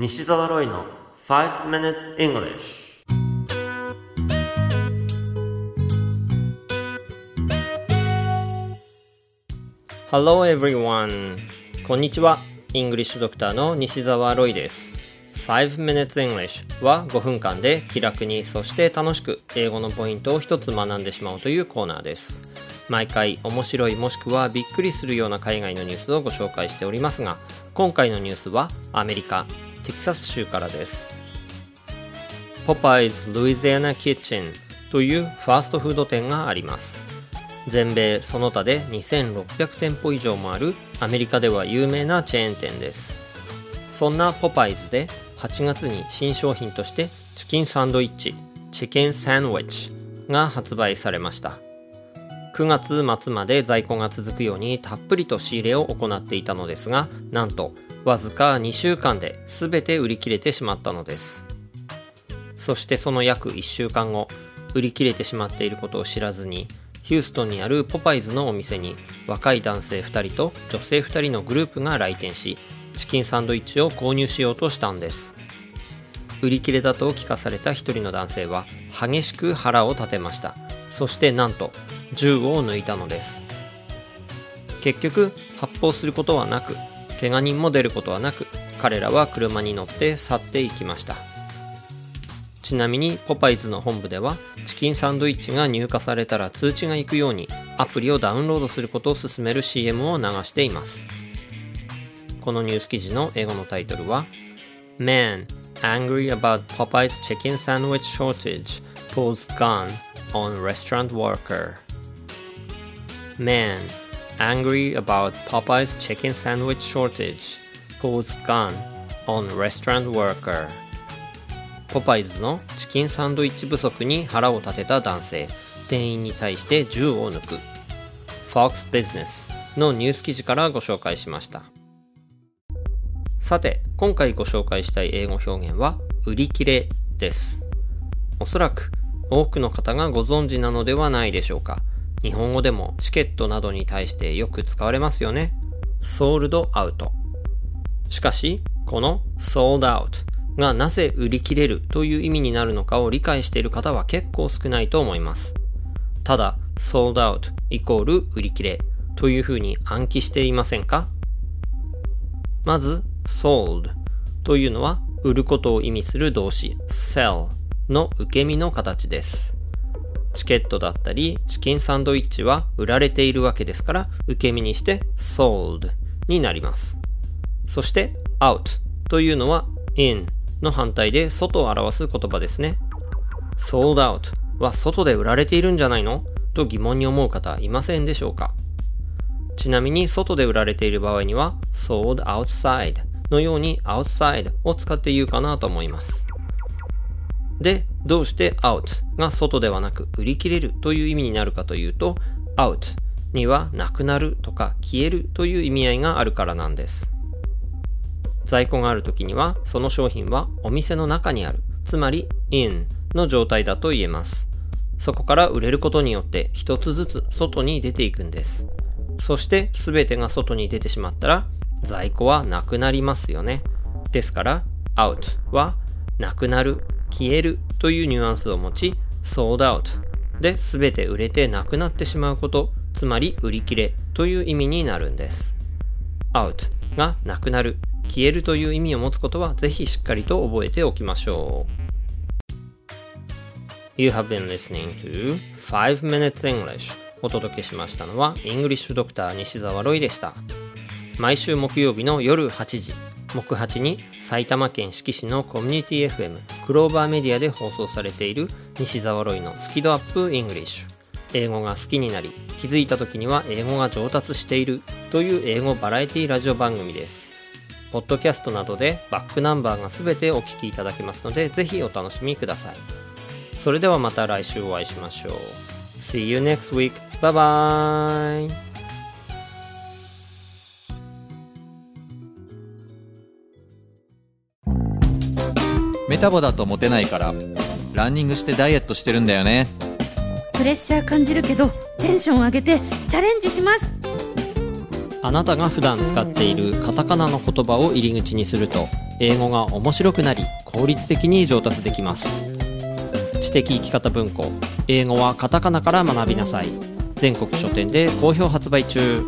西澤ロイの5 minutes English Hello everyone! こんにちは。イングリッシュドクターの西澤ロイです。5 minutes English は5分間で気楽にそして楽しく英語のポイントを一つ学んでしまうというコーナーです。毎回面白いもしくはびっくりするような海外のニュースをご紹介しておりますが、今回のニュースはアメリカ、テキサス州からです。ポパイズ・ルイジアナ・キッチンというファーストフード店があります。全米その他で2600店舗以上もあるアメリカでは有名なチェーン店ですそんなポパイズで8月に新商品としてチキンサンドイッチチキンサンドイッチが発売されました9月末まで在庫が続くようにたっぷりと仕入れを行っていたのですがなんとわずか2週間で全て売り切れてしまったのです。そしてその約1週間後売り切れてしまっていることを知らずにヒューストンにあるポパイズのお店に若い男性2人と女性2人のグループが来店しチキンサンドイッチを購入しようとしたんです。売り切れだと聞かされた1人の男性は激しく腹を立てました。そしてなんと銃を抜いたのです。結局発砲することはなく怪我人も出ることはなく彼らは車に乗って去っていきました。ちなみにポパイズの本部ではチキンサンドイッチが入荷されたら通知が行くようにアプリをダウンロードすることを勧める CM を流しています。このニュース記事の英語のタイトルは Man angry about Popeye's chicken sandwich shortage pulls gun on restaurant worker. Man angry about Popeye's chicken sandwich shortage. Pulls gun on restaurant worker. ポパイズのチキンサンドイッチ不足に腹を立てた男性店員に対して銃を抜く Fox Business のニュース記事からご紹介しましたさて今回ご紹介したい英語表現は売り切れですおそらく多くの方がご存知なのではないでしょうか日本語でもチケットなどに対してよく使われますよねソールドアウトしかしこの sold out がなぜ売り切れるという意味になるのかを理解している方は結構少ないと思います。ただ、sold out イコール売り切れというふうに暗記していませんか？まず、sold というのは売ることを意味する動詞 sell の受け身の形です。チケットだったりチキンサンドイッチは売られているわけですから受け身にして sold になります。そして out というのは in の反対で外を表す言葉ですね。sold out は外で売られているんじゃないの？と疑問に思う方いませんでしょうかちなみに外で売られている場合には sold outside のように outside を使って言うかなと思います。で、どうして out が外ではなく売り切れるという意味になるかというと out にはなくなるとか消えるという意味合いがあるからなんです。在庫がある時にはその商品はお店の中にある。つまり in の状態だと言えます。そこから売れることによって一つずつ外に出ていくんです。そして全てが外に出てしまったら在庫はなくなりますよね。ですから out はなくなる。消える。というニュアンスを持ち sold out で全て売れてなくなってしまうこと。つまり売り切れという意味になるんです。out がなくなる。消えるという意味を持つことはぜひしっかりと覚えておきましょう。You have been listening to 5 Minutes English お届けしましたのはイングリッシュドクター西澤ロイでした。毎週木曜日の夜8時、木8に埼玉県志木市のコミュニティ FM クローバーメディアで放送されている西澤ロイのスキ度アップイングリッシュ。英語が好きになり気づいた時には英語が上達しているという英語バラエティラジオ番組です。ポッドキャストなどでバックナンバーがすべてお聞きいただけますので、ぜひお楽しみください。それではまた来週お会いしましょう。See you next week. Bye bye! メタボだとモテないからランニングしてダイエットしてるんだよね。プレッシャー感じるけどテンション上げてチャレンジします。あなたが普段使っているカタカナの言葉を入り口にすると英語が面白くなり効率的に上達できます。知的生き方文庫。英語はカタカナから学びなさい。全国書店で好評発売中